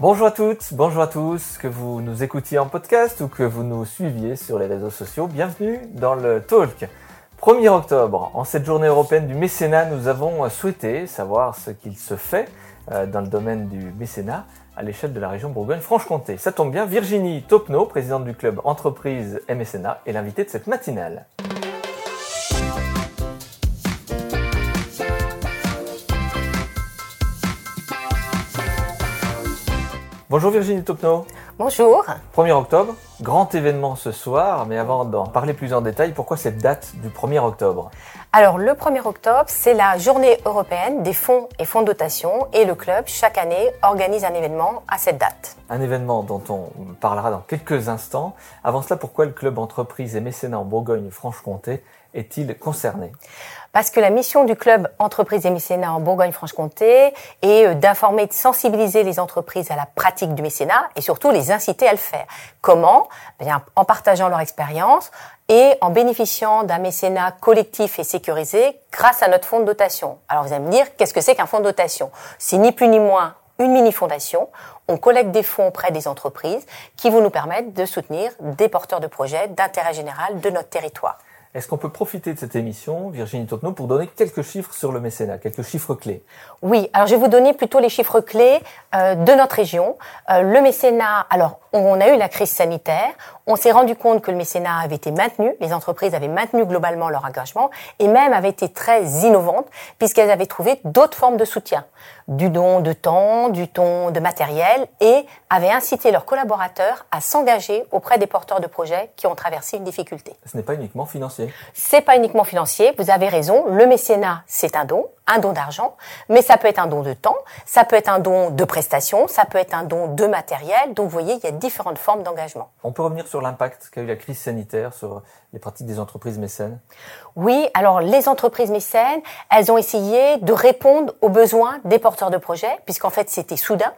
Bonjour à toutes, bonjour à tous, que vous nous écoutiez en podcast ou que vous nous suiviez sur les réseaux sociaux. Bienvenue dans le Talk. 1er octobre, en cette journée européenne du mécénat, nous avons souhaité savoir ce qu'il se fait euh, dans le domaine du mécénat à l'échelle de la région Bourgogne-Franche-Comté. Ça tombe bien, Virginie Topneau, présidente du club Entreprise et est l'invitée de cette matinale. Bonjour Virginie Topneau. Bonjour. 1er octobre, grand événement ce soir, mais avant d'en parler plus en détail, pourquoi cette date du 1er octobre? Alors le 1er octobre, c'est la journée européenne des fonds et fonds de dotation et le club, chaque année, organise un événement à cette date. Un événement dont on parlera dans quelques instants. Avant cela, pourquoi le club entreprise et mécénat en Bourgogne-Franche-Comté est-il concerné? Parce que la mission du club Entreprises et mécénat en Bourgogne-Franche-Comté est euh, d'informer de sensibiliser les entreprises à la pratique du mécénat et surtout les inciter à le faire. Comment? Bien, En partageant leur expérience et en bénéficiant d'un mécénat collectif et sécurisé grâce à notre fonds de dotation. Alors vous allez me dire, qu'est-ce que c'est qu'un fonds de dotation? C'est ni plus ni moins une mini-fondation. On collecte des fonds auprès des entreprises qui vont nous permettre de soutenir des porteurs de projets d'intérêt général de notre territoire. Est-ce qu'on peut profiter de cette émission, Virginie Tottenot, pour donner quelques chiffres sur le mécénat, quelques chiffres clés? Oui, alors je vais vous donner plutôt les chiffres clés euh, de notre région. Euh, le mécénat, alors on a eu la crise sanitaire, on s'est rendu compte que le mécénat avait été maintenu, les entreprises avaient maintenu globalement leur engagement et même avaient été très innovantes puisqu'elles avaient trouvé d'autres formes de soutien, du don de temps, du don de matériel et avaient incité leurs collaborateurs à s'engager auprès des porteurs de projets qui ont traversé une difficulté. Ce n'est pas uniquement financier. C'est pas uniquement financier, vous avez raison, le mécénat c'est un don, un don d'argent, mais ça peut être un don de temps, ça peut être un don de prestations, ça peut être un don de matériel. Donc vous voyez, il y a différentes formes d'engagement. On peut revenir sur l'impact qu'a eu la crise sanitaire sur les pratiques des entreprises mécènes? Oui, alors les entreprises mécènes, elles ont essayé de répondre aux besoins des porteurs de projets, puisqu'en fait c'était soudain.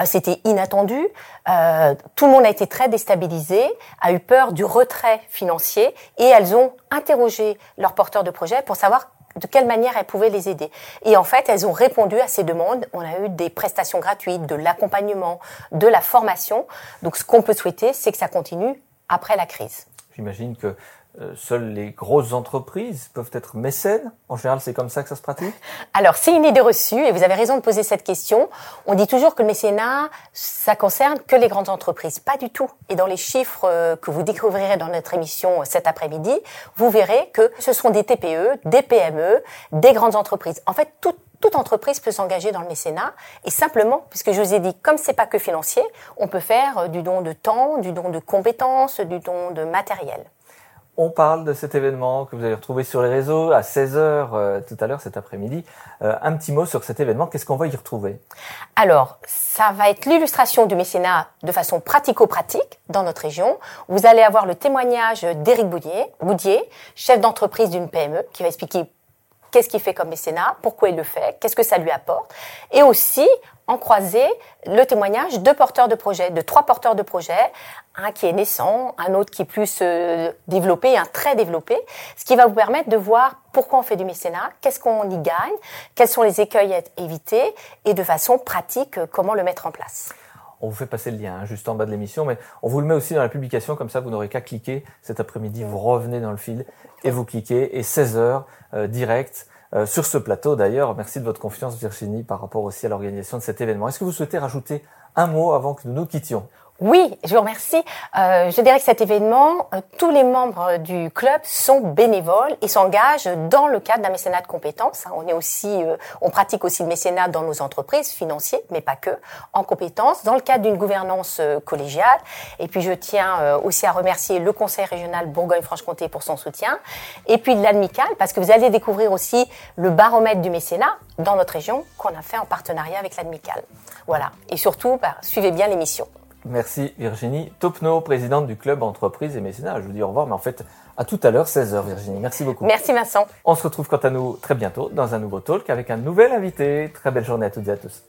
Euh, c'était inattendu. Euh, tout le monde a été très déstabilisé, a eu peur du retrait financier et elles ont interrogé leurs porteurs de projets pour savoir de quelle manière elles pouvaient les aider. Et en fait, elles ont répondu à ces demandes. On a eu des prestations gratuites, de l'accompagnement, de la formation. Donc ce qu'on peut souhaiter, c'est que ça continue après la crise. J'imagine que euh, seules les grosses entreprises peuvent être mécènes En général, c'est comme ça que ça se pratique Alors, c'est une idée reçue et vous avez raison de poser cette question. On dit toujours que le mécénat, ça concerne que les grandes entreprises. Pas du tout. Et dans les chiffres euh, que vous découvrirez dans notre émission cet après-midi, vous verrez que ce sont des TPE, des PME, des grandes entreprises. En fait, toute toute entreprise peut s'engager dans le mécénat et simplement, puisque je vous ai dit, comme c'est pas que financier, on peut faire du don de temps, du don de compétences, du don de matériel. On parle de cet événement que vous avez retrouvé sur les réseaux à 16h euh, tout à l'heure cet après-midi. Euh, un petit mot sur cet événement, qu'est-ce qu'on va y retrouver? Alors, ça va être l'illustration du mécénat de façon pratico-pratique dans notre région. Vous allez avoir le témoignage d'Éric Boudier, Boudier, chef d'entreprise d'une PME, qui va expliquer qu'est-ce qu'il fait comme mécénat, pourquoi il le fait, qu'est-ce que ça lui apporte, et aussi en croiser le témoignage de porteurs de projets, de trois porteurs de projets, un qui est naissant, un autre qui est plus euh, développé, un très développé, ce qui va vous permettre de voir pourquoi on fait du mécénat, qu'est-ce qu'on y gagne, quels sont les écueils à éviter, et de façon pratique, euh, comment le mettre en place. On vous fait passer le lien hein, juste en bas de l'émission, mais on vous le met aussi dans la publication, comme ça vous n'aurez qu'à cliquer cet après-midi, vous revenez dans le fil et vous cliquez, et 16 heures euh, direct euh, sur ce plateau d'ailleurs. Merci de votre confiance Virginie par rapport aussi à l'organisation de cet événement. Est-ce que vous souhaitez rajouter un mot avant que nous nous quittions? Oui, je vous remercie. Euh, je dirais que cet événement, euh, tous les membres du club sont bénévoles et s'engagent dans le cadre d'un mécénat de compétences. On est aussi, euh, on pratique aussi le mécénat dans nos entreprises financiers, mais pas que, en compétences, dans le cadre d'une gouvernance euh, collégiale. Et puis je tiens aussi à remercier le Conseil régional Bourgogne-Franche-Comté pour son soutien, et puis l'Admical parce que vous allez découvrir aussi le baromètre du mécénat dans notre région qu'on a fait en partenariat avec l'Admical. Voilà. Et surtout, bah, suivez bien l'émission. Merci Virginie. Topno, présidente du club entreprise et mécénat. Je vous dis au revoir, mais en fait, à tout à l'heure, 16h Virginie. Merci beaucoup. Merci Vincent. On se retrouve quant à nous très bientôt dans un nouveau talk avec un nouvel invité. Très belle journée à toutes et à tous.